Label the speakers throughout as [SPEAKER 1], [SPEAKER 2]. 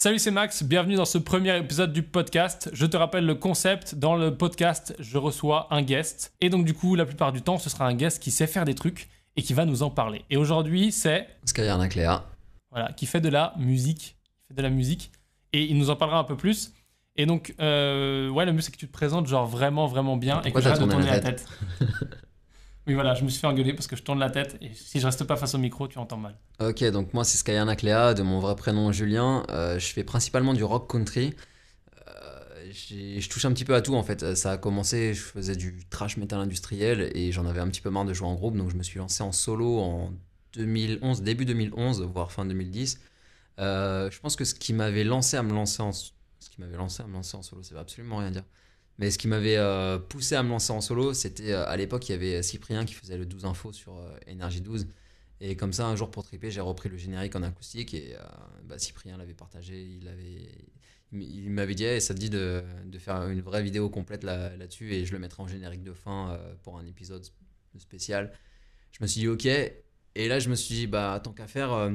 [SPEAKER 1] Salut, c'est Max, bienvenue dans ce premier épisode du podcast. Je te rappelle le concept, dans le podcast, je reçois un guest. Et donc du coup, la plupart du temps, ce sera un guest qui sait faire des trucs et qui va nous en parler. Et aujourd'hui, c'est...
[SPEAKER 2] Skyarna Cléa.
[SPEAKER 1] Voilà, qui fait de la musique. Qui fait de la musique. Et il nous en parlera un peu plus. Et donc, euh, ouais, le mieux c'est que tu te présentes genre vraiment, vraiment bien et que
[SPEAKER 2] Pourquoi
[SPEAKER 1] tu
[SPEAKER 2] tourné la
[SPEAKER 1] tête. oui, voilà, je me suis fait engueuler parce que je tourne la tête et si je reste pas face au micro, tu entends mal.
[SPEAKER 2] Ok, donc moi c'est Skyarna Cléa, de mon vrai prénom Julien. Euh, je fais principalement du rock country. Euh, je touche un petit peu à tout en fait. Ça a commencé, je faisais du trash metal industriel et j'en avais un petit peu marre de jouer en groupe, donc je me suis lancé en solo en 2011, début 2011, voire fin 2010. Euh, je pense que ce qui m'avait lancé à me lancer en ce qui lancé à me lancer en solo, ça veut absolument rien dire. Mais ce qui m'avait euh, poussé à me lancer en solo, c'était euh, à l'époque il y avait Cyprien qui faisait le 12 info sur euh, Énergie 12 et comme ça un jour pour triper, j'ai repris le générique en acoustique et euh, bah, Cyprien l'avait partagé, il avait m'avait dit Eh, ça te dit de, faire une vraie vidéo complète là- là-dessus et je le mettrai en générique de fin euh, pour un épisode sp- spécial. Je me suis dit ok et là je me suis dit bah tant qu'à faire euh,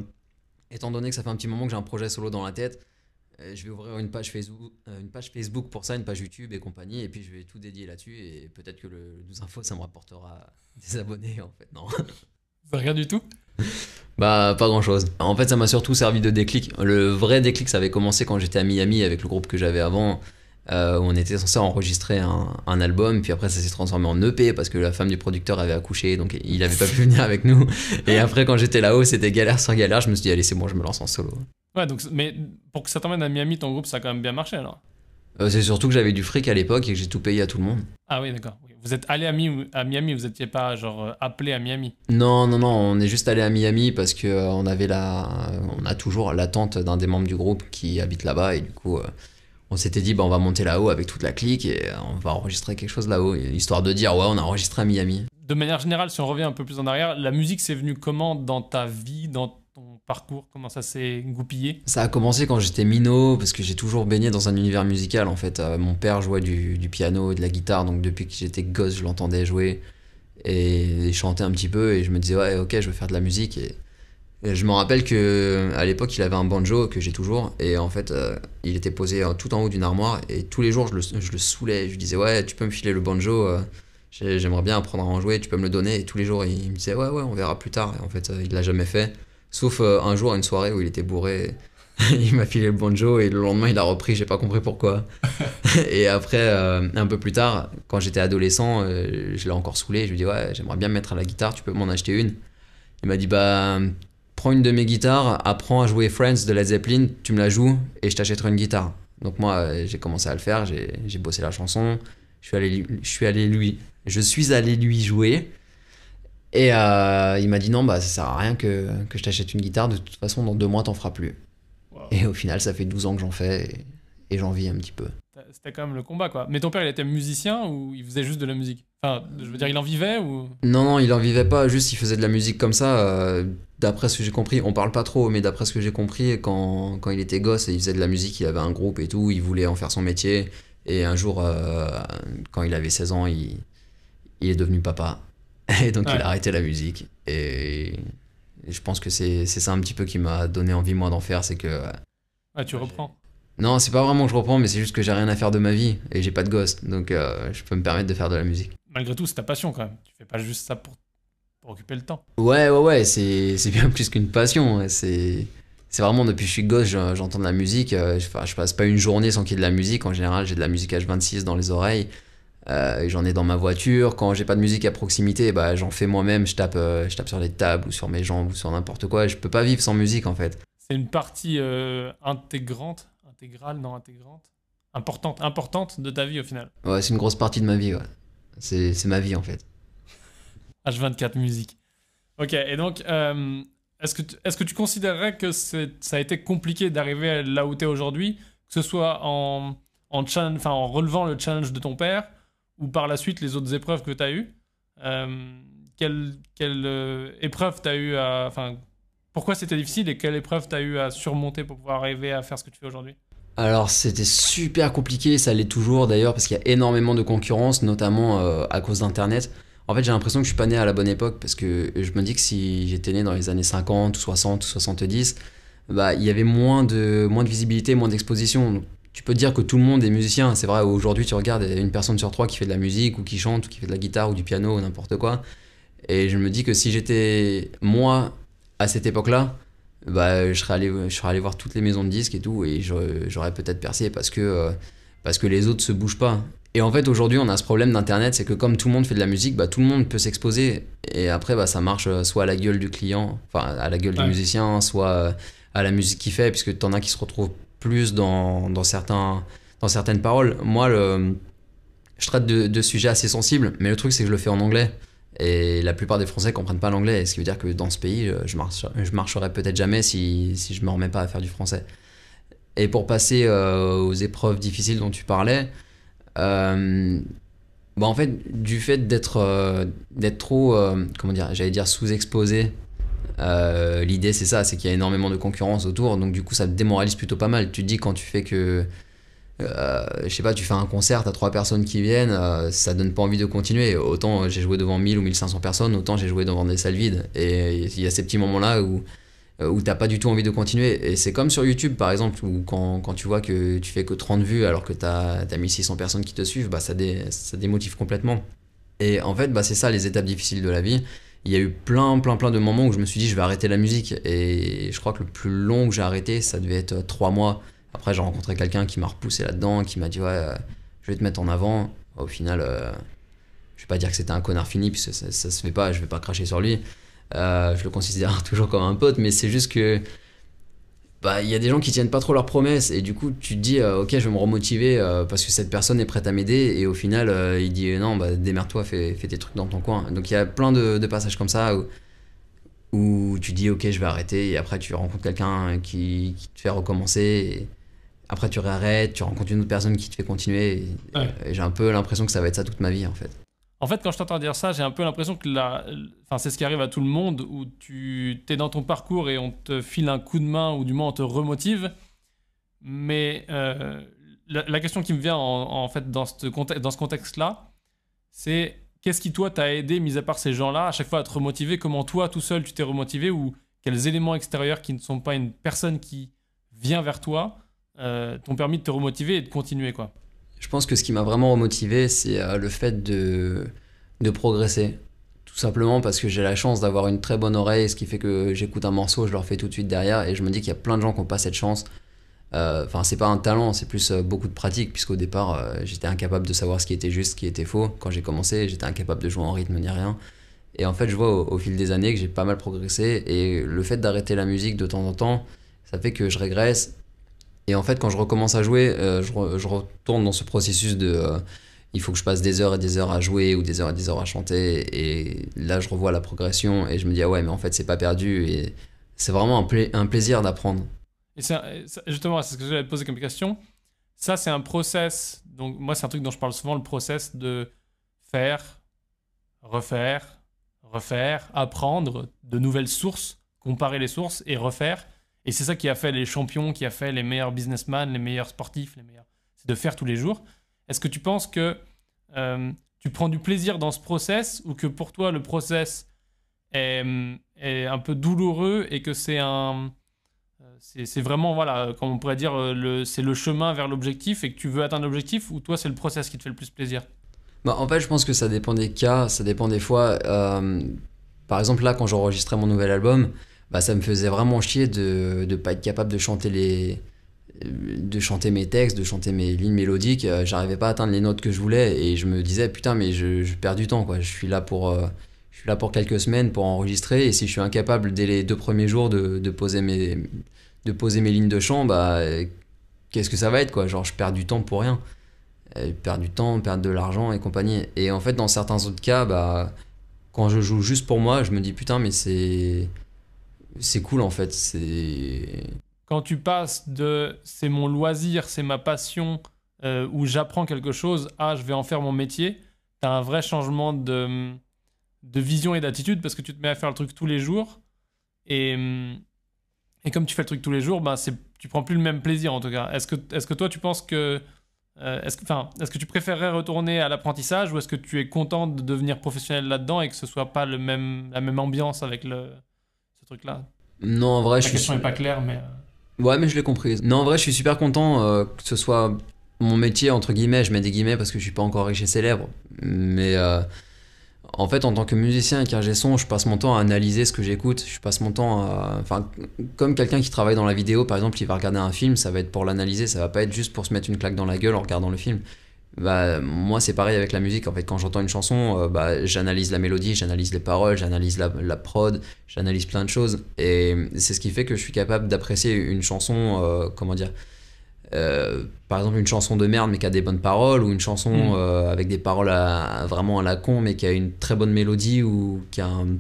[SPEAKER 2] étant donné que ça fait un petit moment que j'ai un projet solo dans la tête, euh, je vais ouvrir une page, Facebook, euh, une page Facebook pour ça, une page YouTube et compagnie, et puis je vais tout dédier là-dessus, et peut-être que le, le 12 infos, ça me rapportera des abonnés, en fait, non.
[SPEAKER 1] Rien du tout?
[SPEAKER 2] Bah, pas grand-chose. En fait, ça m'a surtout servi de déclic. Le vrai déclic, ça avait commencé quand j'étais à Miami avec le groupe que j'avais avant, euh, où on était censé enregistrer un, un album, puis après ça s'est transformé en EP parce que la femme du producteur avait accouché, donc il avait pas pu venir avec nous. Et après, quand j'étais là-haut, c'était galère sur galère, je me suis dit, allez, c'est bon, je me lance en solo.
[SPEAKER 1] Ouais, donc, mais pour que ça t'emmène à Miami, ton groupe, ça a quand même bien marché alors.
[SPEAKER 2] Euh, c'est surtout que j'avais du fric à l'époque et que j'ai tout payé à tout le monde.
[SPEAKER 1] Ah oui, d'accord. Vous êtes allé à, Mi- à Miami, vous étiez pas genre euh, appelé à Miami?
[SPEAKER 2] Non, non, non, on est juste allé à Miami parce que euh, on avait la, on a toujours l'attente d'un des membres du groupe qui habite là-bas et du coup, euh, on s'était dit, bah, on va monter là-haut avec toute la clique et euh, on va enregistrer quelque chose là-haut, histoire de dire, ouais, on a enregistré à Miami.
[SPEAKER 1] De manière générale, si on revient un peu plus en arrière, la musique c'est venu comment dans ta vie, dans parcours Comment ça s'est goupillé
[SPEAKER 2] Ça a commencé quand j'étais minot parce que j'ai toujours baigné dans un univers musical en fait. Euh, mon père jouait du, piano et de la guitare, donc depuis que j'étais gosse, je l'entendais jouer et chanter un petit peu et je me disais, ouais, ok, je veux faire de la musique et. Je me rappelle que à l'époque il avait un banjo que j'ai toujours et en fait euh, il était posé euh, tout en haut d'une armoire et tous les jours je le, je saoulais je lui disais ouais tu peux me filer le banjo j'ai- j'aimerais bien apprendre à en jouer tu peux me le donner et tous les jours il me disait ouais ouais on verra plus tard et en fait il l'a jamais fait sauf euh, un jour une soirée où il était bourré il m'a filé le banjo et le lendemain il a repris j'ai pas compris pourquoi. Et après euh, un peu plus tard quand j'étais adolescent euh, je l'ai encore saoulé. Je lui dis ouais j'aimerais bien me mettre à la guitare tu peux m'en acheter une. Il m'a dit bah prends une de mes guitares, apprends à jouer Friends de Led Zeppelin, tu me la joues et je t'achèterai une guitare. Donc moi j'ai commencé à le faire, j'ai bossé la chanson, je suis allé, je suis allé lui, je suis allé lui jouer et euh, il m'a dit non bah ça sert à rien que, que je t'achète une guitare, de toute façon dans deux mois t'en feras plus.
[SPEAKER 1] Wow.
[SPEAKER 2] Et au final ça fait 12 ans que j'en fais et, et j'en vis un petit peu.
[SPEAKER 1] C'était quand même le combat quoi. Mais ton père il était musicien ou il faisait juste de la musique? Enfin, je veux dire, il en vivait ou?
[SPEAKER 2] Non, non, il en vivait pas, juste il faisait de la musique comme ça. euh, d'après ce que j'ai compris, on parle pas trop, mais d'après ce que j'ai compris, quand, quand il était gosse et il faisait de la musique, il avait un groupe et tout, il voulait en faire son métier. Et un jour, euh, quand il avait 16 ans, il, il est devenu papa. Et donc il a arrêté la musique. Et, et je pense que c'est ça un petit peu qui m'a donné envie, moi, d'en faire. C'est que.
[SPEAKER 1] Ouais, tu reprends.
[SPEAKER 2] Non, c'est pas vraiment que je reprends, mais c'est juste que j'ai rien à faire de ma vie et j'ai pas de gosse. Donc euh, je peux me permettre de faire de la musique.
[SPEAKER 1] Malgré tout, c'est ta passion quand même. Tu fais pas juste ça pour, pour occuper le temps.
[SPEAKER 2] Ouais, ouais, ouais, c'est c'est bien plus qu'une passion. ouais, C'est c'est vraiment depuis que je suis gosse, je- j'entends de la musique. euh, enfin, je passe pas une journée sans qu'il y ait de la musique. En général, j'ai de la musique H26 dans les oreilles. Euh, j'en ai dans ma voiture. Quand j'ai pas de musique à proximité, bah, j'en fais moi-même. Je tape, euh, je tape sur les tables ou sur mes jambes ou sur n'importe quoi. Je peux pas vivre sans musique en fait.
[SPEAKER 1] C'est une partie euh, intégrante, intégrale, non intégrante, importante, importante de ta vie au final.
[SPEAKER 2] Ouais, c'est une grosse partie de ma vie. Ouais. C'est ma vie en fait.
[SPEAKER 1] H24 musique. Ok, et donc, est-ce que, tu- est-ce que tu considérerais que ça a été compliqué d'arriver là où tu es aujourd'hui, que ce soit en, en, en relevant le challenge de ton père ou par la suite les autres épreuves que tu as eues Euh, Quelle, euh, épreuve eu à. Enfin, pourquoi c'était difficile et quelle épreuve tu as eu à surmonter pour pouvoir arriver à faire ce que tu fais aujourd'hui?
[SPEAKER 2] Alors c'était super compliqué, ça l'est toujours d'ailleurs parce qu'il y a énormément de concurrence, notamment euh, à cause d'Internet. En fait j'ai l'impression que je suis pas né à la bonne époque parce que je me dis que si j'étais né dans les années 50 ou 60 ou 70, bah, il y avait moins de, moins de visibilité, moins d'exposition. Tu peux dire que tout le monde est musicien. C'est vrai, aujourd'hui, tu regardes une personne sur trois qui fait de la musique, ou qui chante, ou qui fait de la guitare, ou du piano, ou n'importe quoi. Et je me dis que si j'étais moi à cette époque-là, bah, je, serais allé, je serais allé voir toutes les maisons de disques et tout, et j'aurais peut-être percé parce que, euh, parce que les autres se bougent pas. Et en fait, aujourd'hui, on a ce problème d'Internet, c'est que comme tout le monde fait de la musique, bah, tout le monde peut s'exposer. Et après, bah, ça marche euh, soit à la gueule du client, enfin à la gueule du musicien, soit euh, à la musique qu'il fait, puisque tu en as qui se retrouvent plus dans, certains, dans certaines paroles. Moi, le, je traite de, sujets assez sensibles, mais le truc, c'est que je le fais en anglais. Et la plupart des Français comprennent pas l'anglais, ce qui veut dire que dans ce pays, euh, je, marche, je marcherai peut-être jamais si, si je me remets pas à faire du français. Et pour passer aux épreuves difficiles dont tu parlais, euh, bah en fait, du fait d'être euh, d'être trop, euh, comment dire, j'allais dire sous-exposé, l'idée c'est ça, c'est qu'il y a énormément de concurrence autour, donc du coup ça te démoralise plutôt pas mal. Tu te dis quand tu fais que, je sais pas, tu fais un concert, t'as trois personnes qui viennent, ça donne pas envie de continuer. Autant j'ai joué devant 1000 ou 1500 personnes, autant j'ai joué devant des salles vides. Et il y a ces petits moments-là où euh, où t'as pas du tout envie de continuer. Et c'est comme sur YouTube, par exemple, où quand, quand, tu vois que tu fais que 30 vues alors que tu as, as 1600 personnes qui te suivent, bah, ça, dé, ça démotive complètement. Et en fait, bah, c'est ça les étapes difficiles de la vie. Il y a eu plein, plein, plein de moments où je me suis dit, je vais arrêter la musique. Et je crois que le plus long que j'ai arrêté, ça devait être 3 mois. Après, j'ai rencontré quelqu'un qui m'a repoussé là-dedans, qui m'a dit, ouais, euh, je vais te mettre en avant. Au final, euh, je vais pas dire que c'était un connard fini, puisque ça, ça se fait pas, je vais pas cracher sur lui. Euh, je le considère toujours comme un pote, mais c'est juste que bah il y a des gens qui tiennent pas trop leurs promesses. Et du coup tu te dis euh, ok je vais me remotiver euh, parce que cette personne est prête à m'aider. Et au final il dit non bah démerde-toi fais, fais, tes trucs dans ton coin. Donc il y a plein de, passages comme ça où, où, tu dis ok je vais arrêter. Et après tu rencontres quelqu'un qui, te fait recommencer. Et après tu réarrêtes tu rencontres une autre personne qui te fait continuer. Et j'ai un peu l'impression que ça va être ça toute ma vie en fait
[SPEAKER 1] en fait, quand je t'entends dire ça, j'ai un peu l'impression que la... enfin, c'est ce qui arrive à tout le monde, où tu es dans ton parcours et on te file un coup de main, ou du moins on te remotive. Mais euh, la, question qui me vient en, fait dans ce, contexte-là, c'est qu'est-ce qui toi t'a aidé, mis à part ces gens-là, à chaque fois à te remotiver? Comment toi, tout seul, tu t'es remotivé? Ou quels éléments extérieurs qui ne sont pas une personne qui vient vers toi euh, t'ont permis de te remotiver et de continuer quoi?
[SPEAKER 2] Je pense que ce qui m'a vraiment remotivé, c'est euh, le fait de, progresser. Tout simplement parce que j'ai la chance d'avoir une très bonne oreille, ce qui fait que j'écoute un morceau, je le refais tout de suite derrière, et je me dis qu'il y a plein de gens qui n'ont pas cette chance. Euh, enfin, c'est pas un talent, c'est plus euh, beaucoup de pratique, puisqu'au départ, j'étais incapable de savoir ce qui était juste, ce qui était faux. Quand j'ai commencé, j'étais incapable de jouer en rythme ni rien. Et en fait, je vois au, fil des années que j'ai pas mal progressé, et le fait d'arrêter la musique de temps en temps, ça fait que je régresse, et en fait, quand je recommence à jouer, euh, je, retourne dans ce processus de euh, il faut que je passe des heures et des heures à jouer ou des heures et des heures à chanter. Et là, je revois la progression et je me dis, ah ouais, mais en fait, c'est pas perdu. Et c'est vraiment un, un plaisir d'apprendre.
[SPEAKER 1] Et justement, c'est ce que j'allais te poser comme question. Ça, c'est un process. Donc, moi, c'est un truc dont je parle souvent, le process de faire, refaire, refaire, apprendre de nouvelles sources, comparer les sources et refaire. Et c'est ça qui a fait les champions, qui a fait les meilleurs businessmen, les meilleurs sportifs, les meilleurs. C'est de faire tous les jours. Est-ce que tu penses que euh, tu prends du plaisir dans ce process ou que pour toi le process est, un peu douloureux et que c'est un. Euh, c'est vraiment, voilà, comme on pourrait dire, euh, c'est le chemin vers l'objectif et que tu veux atteindre l'objectif ou toi c'est le process qui te fait le plus plaisir?
[SPEAKER 2] Bah, En fait, je pense que ça dépend des cas, ça dépend des fois. par exemple, là, quand j'enregistrais mon nouvel album, bah, ça me faisait vraiment chier de ne pas être capable de chanter les de chanter mes textes, de chanter mes lignes mélodiques, euh, j'arrivais pas à atteindre les notes que je voulais et je me disais putain mais je, perds du temps quoi, je suis là pour euh, je suis là pour quelques semaines pour enregistrer et si je suis incapable dès les deux premiers jours de, de poser mes de poser mes lignes de chant bah qu'est-ce que ça va être quoi, genre je perds du temps pour rien. perdre du temps, perdre de l'argent et compagnie. Et en fait dans certains autres cas bah quand je joue juste pour moi, je me dis putain mais c'est c'est cool en fait. C'est
[SPEAKER 1] quand tu passes de c'est mon loisir, c'est ma passion, euh, où j'apprends quelque chose, à je vais en faire mon métier, tu as un vrai changement de, de vision et d'attitude parce que tu te mets à faire le truc tous les jours. Et, et comme tu fais le truc tous les jours, ben c'est, tu prends plus le même plaisir en tout cas. Est-ce que, est-ce que toi tu penses que. Euh, est-ce, que, est-ce que tu préférerais retourner à l'apprentissage ou est-ce que tu es content de devenir professionnel là-dedans et que ce soit pas le même, la même ambiance avec le, truc-là
[SPEAKER 2] Non, en vrai,
[SPEAKER 1] La
[SPEAKER 2] je suis.
[SPEAKER 1] question n'est pas claire, mais. euh,
[SPEAKER 2] Ouais, mais je l'ai comprise. Non, en vrai, je suis super content euh, que ce soit mon métier, entre guillemets. Je mets des guillemets parce que je suis pas encore riche et célèbre. Mais euh, en fait, en tant que musicien et qu'ingé son, je passe mon temps à analyser ce que j'écoute. Je passe mon temps à. Enfin, comme quelqu'un qui travaille dans la vidéo, par exemple, il va regarder un film, ça va être pour l'analyser. Ça va pas être juste pour se mettre une claque dans la gueule en regardant le film. Bah, moi, c'est pareil avec la musique. En fait, quand j'entends une chanson, euh, bah, j'analyse la mélodie, j'analyse les paroles, j'analyse la, la prod, j'analyse plein de choses. Et c'est ce qui fait que je suis capable d'apprécier une chanson, euh, comment dire, euh, par exemple une chanson de merde mais qui a des bonnes paroles, ou une chanson
[SPEAKER 1] Mm.
[SPEAKER 2] avec des paroles à- vraiment à la con mais qui a une très bonne mélodie ou qui a un-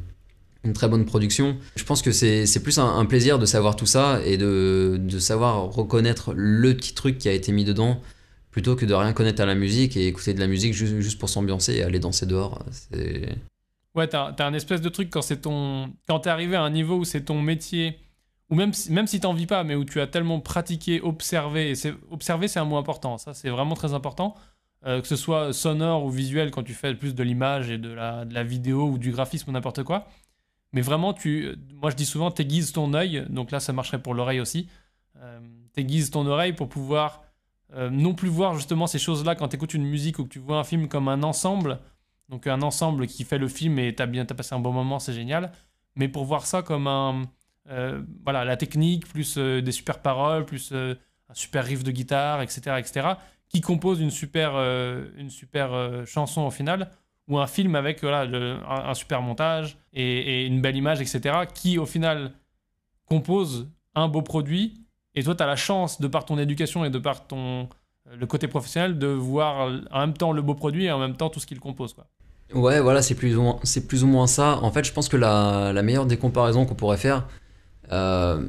[SPEAKER 2] une très bonne production. Je pense que c'est c'est plus un, un plaisir de savoir tout ça et de, de savoir reconnaître le petit truc qui a été mis dedans plutôt que de rien connaître à la musique et écouter de la musique juste, juste pour s'ambiancer et aller danser dehors.
[SPEAKER 1] Ouais, t'as t'as un espèce de truc quand c'est ton. Quand t'es arrivé à un niveau où c'est ton métier, ou même si, même si t'en vis pas, mais où tu as tellement pratiqué, observé, et observer c'est un mot important, ça c'est vraiment très important, euh, que ce soit sonore ou visuel quand tu fais plus de l'image et de la, de la vidéo ou du graphisme ou n'importe quoi. Mais vraiment, tu, moi je dis souvent, t'aiguises ton œil, donc là ça marcherait pour l'oreille aussi, euh, t'aiguises ton oreille pour pouvoir euh, non plus voir justement ces choses-là quand t'écoutes une musique ou que tu vois un film comme un ensemble, donc un ensemble qui fait le film et t'as bien t'as passé un bon moment, c'est génial. Mais pour voir ça comme un euh, voilà la technique plus euh, des super paroles plus un super riff de guitare, etc., etc., qui compose une super une super chanson au final ou un film avec voilà un, super montage et une belle image, etc., qui au final compose un beau produit. Et toi, tu as la chance, de par ton éducation et de par ton euh, le côté professionnel, de voir en même temps le beau produit et en même temps tout ce qu'il compose. Quoi.
[SPEAKER 2] Ouais, voilà, c'est plus, ou moins- c'est plus ou moins ça. En fait, je pense que la, la meilleure des comparaisons qu'on pourrait faire, euh,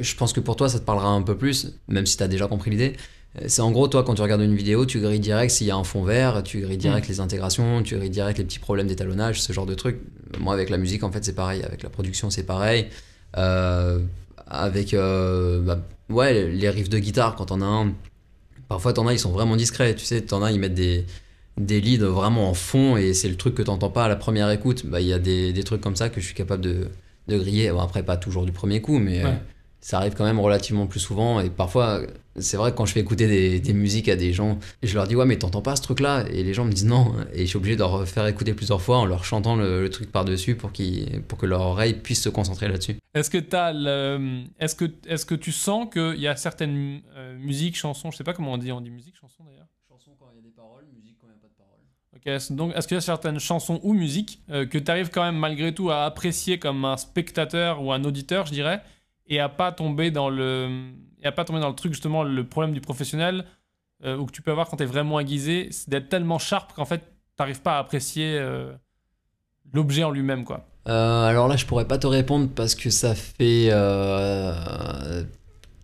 [SPEAKER 2] je pense que pour toi, ça te parlera un peu plus, même si tu as déjà compris l'idée. Euh, C'est en gros, toi, quand tu regardes une vidéo, tu grilles direct s'il y a un fond vert, tu grilles direct les intégrations, tu grilles direct les petits problèmes d'étalonnage, ce genre de trucs. Moi, avec la musique, en fait, c'est pareil. Avec la production, c'est pareil. Euh, avec euh, bah, ouais, les riffs de guitare, quand on a un, parfois, t'en as, ils sont vraiment discrets. Tu sais, t'en as, ils mettent des des leads vraiment en fond et c'est le truc que t'entends pas à la première écoute. Bah, Il y a des, des trucs comme ça que je suis capable de, de griller. Bon, après, pas toujours du premier coup, mais
[SPEAKER 1] Ouais.
[SPEAKER 2] euh, ça arrive quand même relativement plus souvent. Et parfois, c'est vrai que quand je fais écouter des, des musiques à des gens, je leur dis Ouais, mais t'entends pas ce truc-là? Et les gens me disent non. Et je suis obligé de leur faire écouter plusieurs fois en leur chantant le, le truc par-dessus pour, qu'ils- pour que leur oreille puisse se concentrer là-dessus.
[SPEAKER 1] Est-ce que, le... est-ce que, est-ce que tu sens qu'il y a certaines euh, musiques, chansons, je sais pas comment on dit, on dit musique, chanson d'ailleurs?
[SPEAKER 2] Chanson quand il y a des paroles, musique quand il n'y a pas de paroles.
[SPEAKER 1] Ok, est-ce- donc est-ce qu'il y a certaines chansons ou musiques euh, que tu arrives quand même malgré tout à apprécier comme un spectateur ou un auditeur, je dirais, et à pas tomber dans le et à pas tomber dans le truc justement le problème du professionnel euh, ou que tu peux avoir quand tu es vraiment aiguisé, c'est d'être tellement sharp qu'en fait t'arrives pas à apprécier euh, l'objet en lui-même quoi.
[SPEAKER 2] Euh, alors là, je pourrais pas te répondre parce que ça fait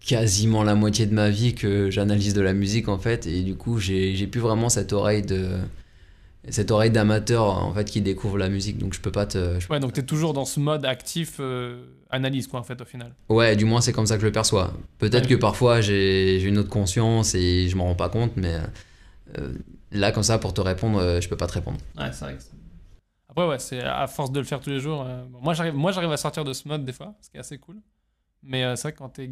[SPEAKER 2] quasiment la moitié de ma vie que j'analyse de la musique en fait, et du coup, j'ai plus vraiment cette oreille de cette oreille d'amateur en fait qui découvre la musique, donc je peux pas te. je-
[SPEAKER 1] Ouais, donc tu es toujours dans ce mode actif euh, analyse quoi en fait au final.
[SPEAKER 2] Ouais, du moins c'est comme ça que je le perçois. Peut-être
[SPEAKER 1] Ouais.
[SPEAKER 2] que parfois j'ai une autre conscience et je m'en rends pas compte, mais euh, là comme ça pour te répondre, euh, je peux pas te répondre.
[SPEAKER 1] Ouais, c'est vrai que c'est- Après, ouais, c'est à force de le faire tous les jours. euh, bon, moi, j'arrive, moi, j'arrive à sortir de ce mode des fois, ce qui est assez cool. Mais c'est vrai que quand, t'es-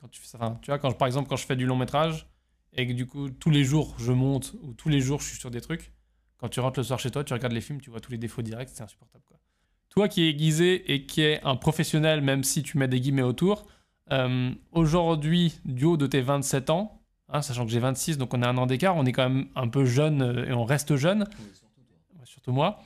[SPEAKER 1] quand tu fais ça, enfin, tu vois, quand, je- par exemple, quand je fais du long métrage et que du coup, tous les jours, je monte ou tous les jours, je suis sur des trucs, quand tu rentres le soir chez toi, tu regardes les films, tu vois tous les défauts directs, c'est insupportable. Quoi. Toi qui es aiguisé et qui est un professionnel, même si tu mets des guillemets autour, euh, aujourd'hui, du haut de tes 27 ans, hein, sachant que j'ai 26, donc on a un an d'écart, on est quand même un peu jeune euh, et on reste jeune, surtout moi.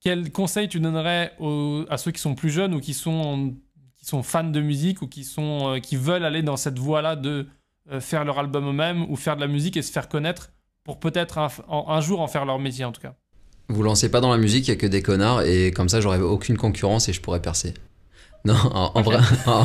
[SPEAKER 1] Quel conseil tu donnerais aux- à ceux qui sont plus jeunes ou qui sont, qui sont fans de musique ou qui, sont, euh, qui veulent aller dans cette voie-là de euh, faire leur album eux-mêmes ou faire de la musique et se faire connaître pour peut-être un, jour en faire leur métier en tout cas
[SPEAKER 2] Vous lancez pas dans la musique, il y a que des connards et comme ça j'aurais aucune concurrence et je pourrais percer. Non, en, en vrai, en,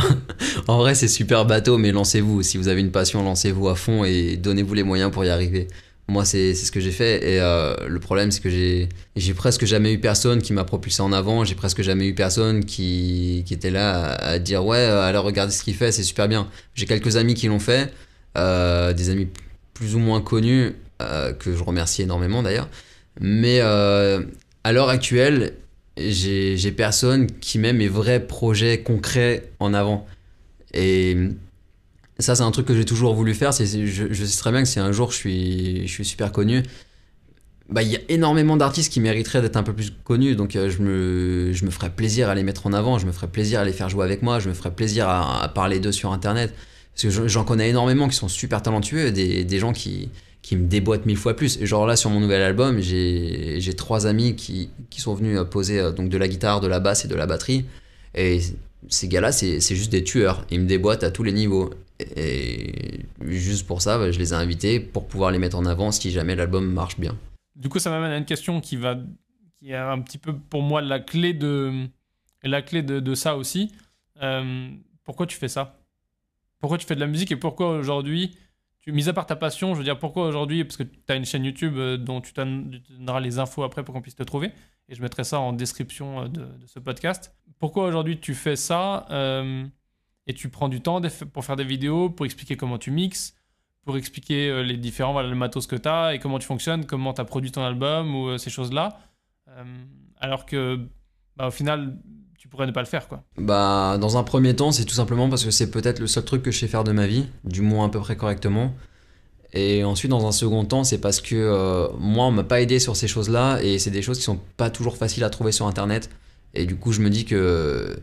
[SPEAKER 2] en vrai c'est super bateau, mais lancez-vous. Si vous avez une passion, lancez-vous à fond et donnez-vous les moyens pour y arriver. Moi, c'est ce que j'ai fait et euh, le problème, c'est que j'ai presque jamais eu personne qui m'a propulsé en avant. J'ai presque jamais eu personne qui, qui était là à, à dire ouais, euh, alors regardez ce qu'il fait, c'est super bien. J'ai quelques amis qui l'ont fait, euh, des amis plus ou moins connus que je remercie énormément d'ailleurs. Mais euh, à l'heure actuelle, j'ai personne qui met mes vrais projets concrets en avant. Et ça, c'est un truc que j'ai toujours voulu faire. C'est- je, sais très bien que si un jour je suis, je suis super connu, bah, il y a énormément d'artistes qui mériteraient d'être un peu plus connus. Donc, euh, je, me, je me ferais plaisir à les mettre en avant. Je me ferais plaisir à les faire jouer avec moi. Je me ferais plaisir à, à parler d'eux sur Internet. Parce que je- j'en connais énormément qui sont super talentueux. Des, des gens qui, qui me déboîtent mille fois plus. Et genre là, sur mon nouvel album, j'ai trois amis qui, qui sont venus euh, poser euh, donc de la guitare, de la basse et de la batterie. Et ces gars-là, c'est c'est juste des tueurs. Ils me déboîtent à tous les niveaux. Et juste pour ça, bah, je les ai invités pour pouvoir les mettre en avant si jamais l'album marche bien.
[SPEAKER 1] Du coup, ça m'amène à une question qui va, qui est un petit peu pour moi la clé de, la clé de, de ça aussi. Euh, pourquoi tu fais ça? Pourquoi tu fais de la musique et pourquoi aujourd'hui, tu, mis à part ta passion, je veux dire, pourquoi aujourd'hui, parce que tu as une chaîne YouTube euh, dont tu donneras les infos après pour qu'on puisse te trouver, et je mettrai ça en description euh, de, ce podcast. Pourquoi aujourd'hui tu fais ça euh, et tu prends du temps pour faire des vidéos, pour expliquer comment tu mixes, pour expliquer les différents voilà, le matos que tu as et comment tu fonctionnes, comment tu as produit ton album ou ces choses-là. Alors que, bah, au final, tu pourrais ne pas le faire, quoi.
[SPEAKER 2] Bah, dans un premier temps, c'est tout simplement parce que c'est peut-être le seul truc que je sais faire de ma vie, du moins à peu près correctement. Et ensuite, dans un second temps, c'est parce que euh, moi, on m'a pas aidé sur ces choses-là, et c'est des choses qui sont pas toujours faciles à trouver sur Internet. Et du coup, je me dis que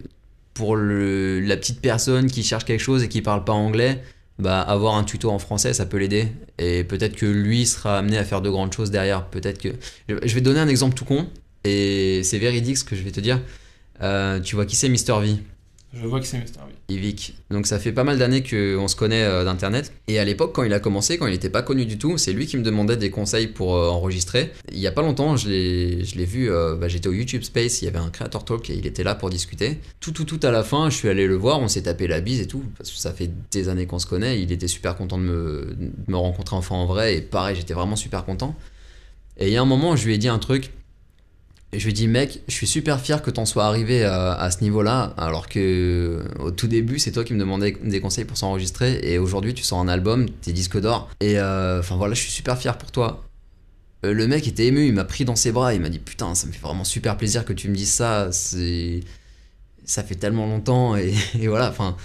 [SPEAKER 2] pour la petite personne qui cherche quelque chose et qui parle pas anglais, bah, avoir un tuto en français, ça peut l'aider. Et peut-être que lui sera amené à faire de grandes choses derrière. Peut-être que. Je vais donner un exemple tout con, et c'est véridique ce que je vais te dire. Euh, tu vois qui c'est Mister V?
[SPEAKER 1] Je vois que c'est Mr. V.
[SPEAKER 2] Yvick. Donc ça fait pas mal d'années qu'on se connaît euh, d'internet. Et à l'époque, quand il a commencé, quand il n'était pas connu du tout, c'est lui qui me demandait des conseils pour euh, enregistrer. Il y a pas longtemps, je l'ai je l'ai vu, euh, bah, j'étais au YouTube Space, il y avait un Creator Talk et il était là pour discuter. Tout, tout, tout à la fin, je suis allé le voir, on s'est tapé la bise et tout, parce que ça fait des années qu'on se connaît. Il était super content de me, de me rencontrer enfin en vrai, et pareil, j'étais vraiment super content. Et il y a un moment, je lui ai dit un truc. Et je lui dit, mec, je suis super fier que t'en sois arrivé à, à ce niveau-là, alors que au tout début, c'est toi qui me demandais des conseils pour s'enregistrer, et aujourd'hui, tu sors un album, t'es disque d'or, et euh, enfin voilà, je suis super fier pour toi. Euh, le mec était ému, il m'a pris dans ses bras, il m'a dit, putain, ça me fait vraiment super plaisir que tu me dises ça, c'est. Ça fait tellement longtemps, et, et voilà, enfin.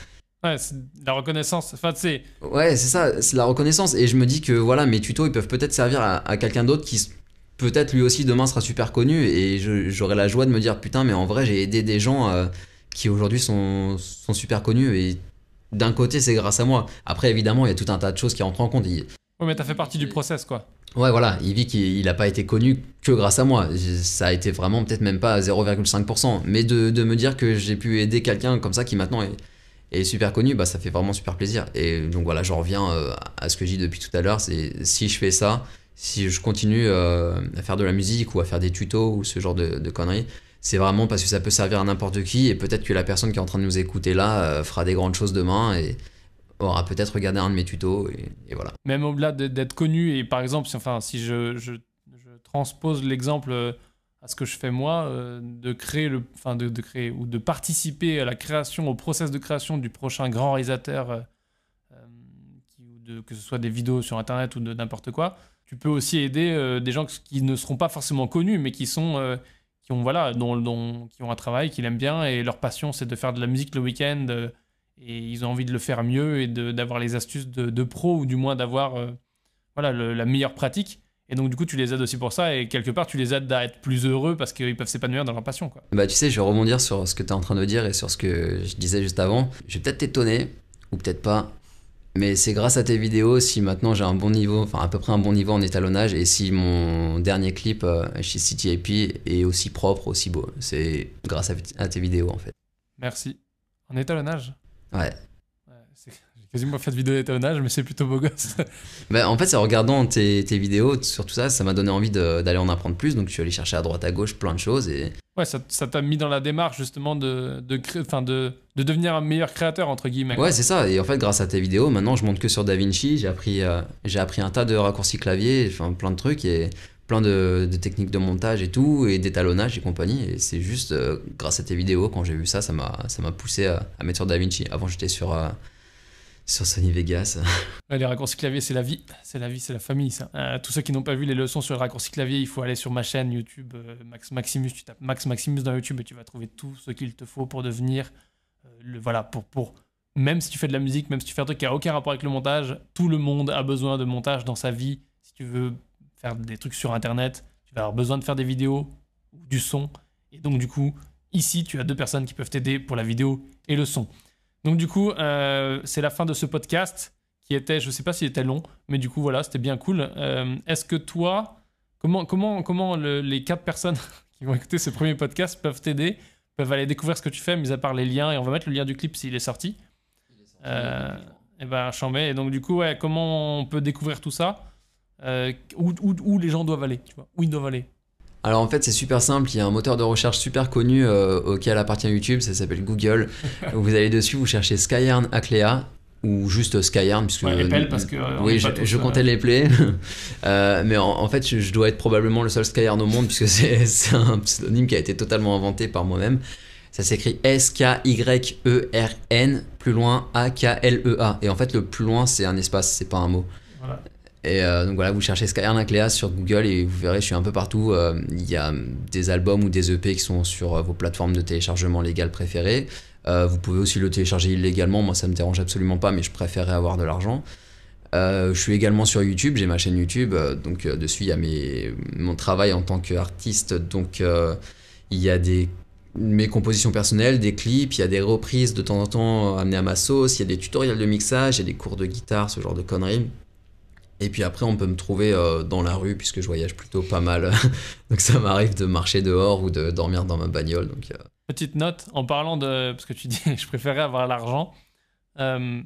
[SPEAKER 1] Ouais, c'est la reconnaissance. Enfin, tu sais,
[SPEAKER 2] Ouais, c'est ça, c'est la reconnaissance. Et je me dis que voilà, mes tutos, ils peuvent peut-être servir à, à quelqu'un d'autre qui, peut-être lui aussi demain sera super connu. Et j'aurai la joie de me dire, putain, mais en vrai, j'ai aidé des gens euh, qui aujourd'hui sont, sont super connus. Et d'un côté, c'est grâce à moi. Après, évidemment, il y a tout un tas de choses qui rentrent en compte. Il-
[SPEAKER 1] ouais, mais t'as fait partie du process, quoi.
[SPEAKER 2] Ouais, voilà, il vit qu'il n'a pas été connu que grâce à moi. Ça a été vraiment peut-être même pas à 0,5%. Mais de, de me dire que j'ai pu aider quelqu'un comme ça qui maintenant est, est super connu, bah, ça fait vraiment super plaisir. Et donc voilà, j'en reviens euh, à ce que je dis depuis tout à l'heure c'est si je fais ça, si je continue euh, à faire de la musique ou à faire des tutos ou ce genre de, conneries, c'est vraiment parce que ça peut servir à n'importe qui. Et peut-être que la personne qui est en train de nous écouter là euh, fera des grandes choses demain et aura peut-être regardé un de mes tutos. Et, voilà.
[SPEAKER 1] Même au-delà de- d'être connu, et par exemple, si, enfin, si je, transpose l'exemple euh, à ce que je fais moi, de créer le, enfin, de, créer ou de participer à la création, au process de création du prochain grand réalisateur, qui, de, que ce soit des vidéos sur Internet ou de n'importe quoi, tu peux aussi aider euh, des gens qui ne seront pas forcément connus, mais qui sont, euh, qui ont voilà, dont, dont- qui ont un travail qu'ils aiment bien et leur passion c'est de faire de la musique le week-end. euh, et ils ont envie de le faire mieux et d'avoir les astuces de, pro ou du moins d'avoir voilà, la meilleure pratique. Et donc, du coup, tu les aides aussi pour ça et quelque part, tu les aides à être plus heureux parce qu'ils peuvent s'épanouir dans leur passion.
[SPEAKER 2] Bah, tu sais, je vais rebondir sur ce que tu es en train de dire et sur ce que je disais juste avant. Je vais peut-être t'étonner, ou peut-être pas, mais c'est grâce à tes vidéos si maintenant j'ai un bon niveau, enfin à peu près un bon niveau en étalonnage, et si mon dernier clip euh, chez CTIP est aussi propre, aussi beau. C'est grâce à, à tes vidéos en fait.
[SPEAKER 1] Merci. En étalonnage?
[SPEAKER 2] Ouais.
[SPEAKER 1] Ouais, c'est- J'ai quasiment pas fait de vidéo d'étalonnage, mais c'est plutôt beau gosse.
[SPEAKER 2] Bah, en fait, en regardant tes, tes vidéos, sur tout ça, ça m'a donné envie d'aller en apprendre plus, donc je suis allé chercher à droite à gauche plein de choses, et
[SPEAKER 1] ouais, ça t'a mis dans la démarche justement de, de, créer- enfin, de, de devenir un meilleur créateur, entre guillemets.
[SPEAKER 2] Ouais, c'est ça. Et en fait, grâce à tes vidéos, maintenant, je monte que sur DaVinci. J'ai appris, euh, j'ai appris un tas de raccourcis clavier, enfin, plein de trucs et plein de, de techniques de montage et tout, et d'étalonnage et compagnie. Et c'est juste euh, grâce à tes vidéos, quand j'ai vu ça, ça m'a, ça m'a poussé à, à mettre sur DaVinci. Avant, j'étais sur, euh, Sur Sony Vegas.
[SPEAKER 1] Les raccourcis clavier, c'est la vie. C'est la vie, c'est la famille, ça. Euh, tous ceux qui n'ont pas vu les leçons sur les raccourcis clavier, il faut aller sur ma chaîne YouTube, euh, Max Maximus. Tu tapes Max Maximus dans YouTube et tu vas trouver tout ce qu'il te faut pour devenir. euh, le, voilà, pour, pour. Même si tu fais de la musique, même si tu fais un truc qui a aucun rapport avec le montage, tout le monde a besoin de montage dans sa vie. Si tu veux faire des trucs sur Internet, tu vas avoir besoin de faire des vidéos ou du son. Et donc, du coup, ici, tu as deux personnes qui peuvent t'aider pour la vidéo et le son. Donc, du coup, euh, c'est la fin de ce podcast qui était, je sais pas s'il était long, mais du coup, voilà, c'était bien cool. Euh, Est-ce que toi, comment, comment, comment le- les quatre personnes qui vont écouter ce premier podcast peuvent t'aider, peuvent aller découvrir ce que tu fais, mis à part les liens, et on va mettre le lien du clip s'il est sorti. Euh, et ben, chambé. Et donc, du coup, ouais, comment on peut découvrir tout ça Euh, où, où- où les gens doivent aller, tu vois Où ils doivent aller
[SPEAKER 2] Alors en fait c'est super simple, il y a un moteur de recherche super connu euh, auquel appartient YouTube, ça s'appelle Google. vous allez dessus, vous cherchez Skyarn Aclea ou juste Skyarn puisque
[SPEAKER 1] Ouais, épelle, parce que, euh,
[SPEAKER 2] oui je,
[SPEAKER 1] euh,
[SPEAKER 2] comptais les play Euh, mais en, en fait je, je dois être probablement le seul Skyarn au monde puisque c'est un pseudonyme qui a été totalement inventé par moi-même. Ça s'écrit S-K-Y-E-R-N plus loin A-K-L-E-A et en fait le plus loin c'est un espace c'est pas un mot.
[SPEAKER 1] Voilà.
[SPEAKER 2] Et euh, donc voilà, vous cherchez Nucleus sur Google et vous verrez, je suis un peu partout. Euh, Il y a des albums ou des EP qui sont sur euh, vos plateformes de téléchargement légales préférées. Vous pouvez aussi le télécharger illégalement. Moi, ça me dérange absolument pas, mais je préférerais avoir de l'argent. Je suis également sur YouTube, j'ai ma chaîne YouTube, donc dessus il y a mes, mon travail en tant qu'artiste, donc il y a des, mes compositions personnelles, des clips, il y a des reprises de temps en temps amenées à ma sauce, il y a des tutoriels de mixage, il y a des cours de guitare, ce genre de conneries. Et puis après, on peut me trouver euh, dans la rue puisque je voyage plutôt pas mal. donc ça m'arrive de marcher dehors ou de dormir dans ma bagnole. Donc euh,
[SPEAKER 1] Petite note, en parlant de. Parce que tu dis, je préférais avoir l'argent. Euh,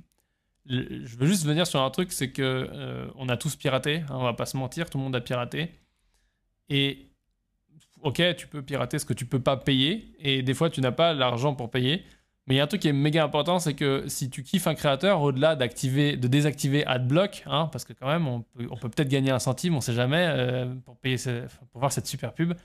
[SPEAKER 1] je veux juste venir sur un truc, c'est que on a tous piraté, hein, on va pas se mentir, tout le monde a piraté. Et ok, tu peux pirater ce que tu peux pas payer, et des fois tu n'as pas l'argent pour payer. Mais il y a un truc qui est méga important, c'est que si tu kiffes un créateur, au-delà d'activer, de désactiver AdBlock, hein, parce que quand même on peut peut-être gagner un centime, on sait jamais, euh, pour payer, pour voir cette super pub.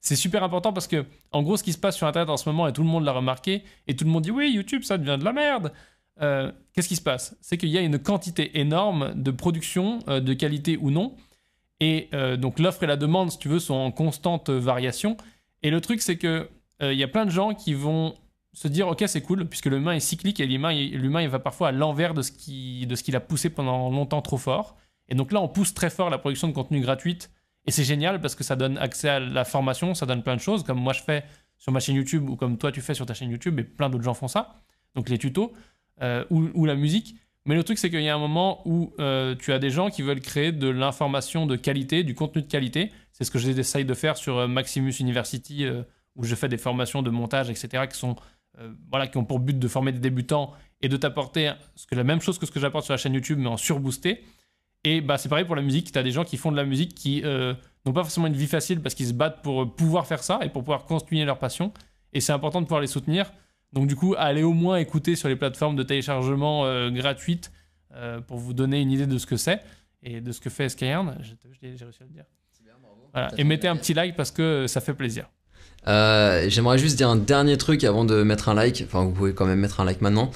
[SPEAKER 1] C'est super important parce que en gros, ce qui se passe sur Internet en ce moment, et tout le monde l'a remarqué, et tout le monde dit oui, YouTube, ça devient de la merde. Euh, Qu'est-ce qui se passe? C'est qu'il y a une quantité énorme de production, euh, de qualité ou non. Et donc l'offre et la demande, si tu veux, sont en constante variation. Et le truc, c'est que il y a plein de gens qui vont se dire ok c'est cool puisque l'humain est cyclique et l'humain l'humain il va parfois à l'envers de ce qui de ce qu'il a poussé pendant longtemps trop fort. Et donc là on pousse très fort la production de contenu gratuite. Et c'est génial parce que ça donne accès à la formation ça donne plein de choses comme moi je fais sur ma chaîne YouTube ou comme toi tu fais sur ta chaîne YouTube et plein d'autres gens font ça. Donc les tutos euh, ou, la musique. Mais le truc c'est qu'il y a un moment où euh, tu as des gens qui veulent créer de l'information de qualité du contenu de qualité. C'est ce que j'essaye de faire sur euh, Maximus University où je fais des formations de montage etc qui sont euh, voilà, qui ont pour but de former des débutants et de t'apporter ce que la même chose que ce que j'apporte sur la chaîne YouTube, mais en surboosté. Et bah, c'est pareil pour la musique. Tu as des gens qui font de la musique qui euh, n'ont pas forcément une vie facile parce qu'ils se battent pour euh, pouvoir faire ça et pour pouvoir continuer leur passion. Et c'est important de pouvoir les soutenir. Donc, du coup, allez au moins écouter sur les plateformes de téléchargement euh, gratuites pour vous donner une idée de ce que c'est et de ce que fait Skyern. J'ai réussi à le dire. Voilà. Et mettez un petit like parce que ça fait plaisir.
[SPEAKER 2] Euh, J'aimerais juste dire un dernier truc avant de mettre un like. Enfin, vous pouvez quand même mettre un like maintenant.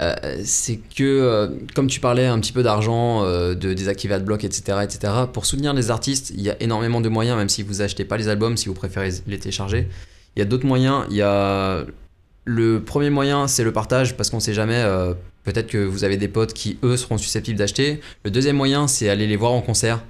[SPEAKER 2] Euh, c'est que, euh, comme tu parlais un petit peu d'argent, de désactiver AdBlock, etc., etc., pour soutenir les artistes, il y a énormément de moyens, même si vous achetez pas les albums, si vous préférez les télécharger. Il y a d'autres moyens. Il y a le premier moyen, c'est le partage, parce qu'on sait jamais. Peut-être que vous avez des potes qui, eux, seront susceptibles d'acheter. Le deuxième moyen, c'est aller les voir en concert.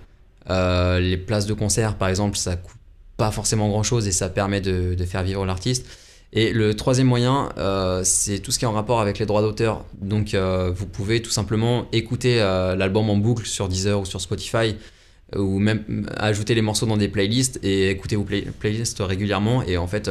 [SPEAKER 2] Les places de concert, par exemple, ça coûte pas forcément grand chose et ça permet de, de faire vivre l'artiste. Et le troisième moyen, euh, c'est tout ce qui est en rapport avec les droits d'auteur. Donc euh, vous pouvez tout simplement écouter euh, l'album en boucle sur Deezer ou sur Spotify ou même ajouter les morceaux dans des playlists et écouter vos play- playlists régulièrement. Et en fait,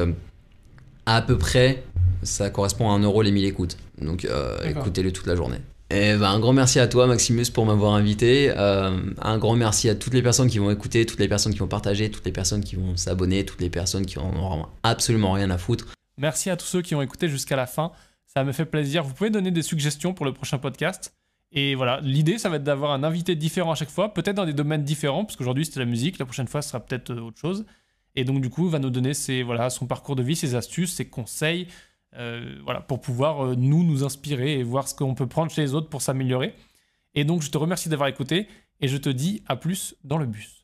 [SPEAKER 2] à peu près, ça correspond à 1 euro les 1000 écoutes. Donc écoutez-le toute la journée. Et ben, un grand merci à toi Maximus pour m'avoir invité. Euh, un grand merci à toutes les personnes qui vont écouter, toutes les personnes qui vont partager, toutes les personnes qui vont s'abonner, toutes les personnes qui en auront absolument rien à foutre.
[SPEAKER 1] Merci à tous ceux qui ont écouté jusqu'à la fin. Ça me fait plaisir. Vous pouvez donner des suggestions pour le prochain podcast. Et voilà, l'idée, ça va être d'avoir un invité différent à chaque fois, peut-être dans des domaines différents, parce qu'aujourd'hui c'était la musique, la prochaine fois ce sera peut-être euh, autre chose. Et donc du coup, il va nous donner ses, voilà, son parcours de vie, ses astuces, ses conseils, euh, voilà, pour pouvoir euh, nous nous inspirer et voir ce qu'on peut prendre chez les autres pour s'améliorer. Et donc je te remercie d'avoir écouté et je te dis à plus dans le bus.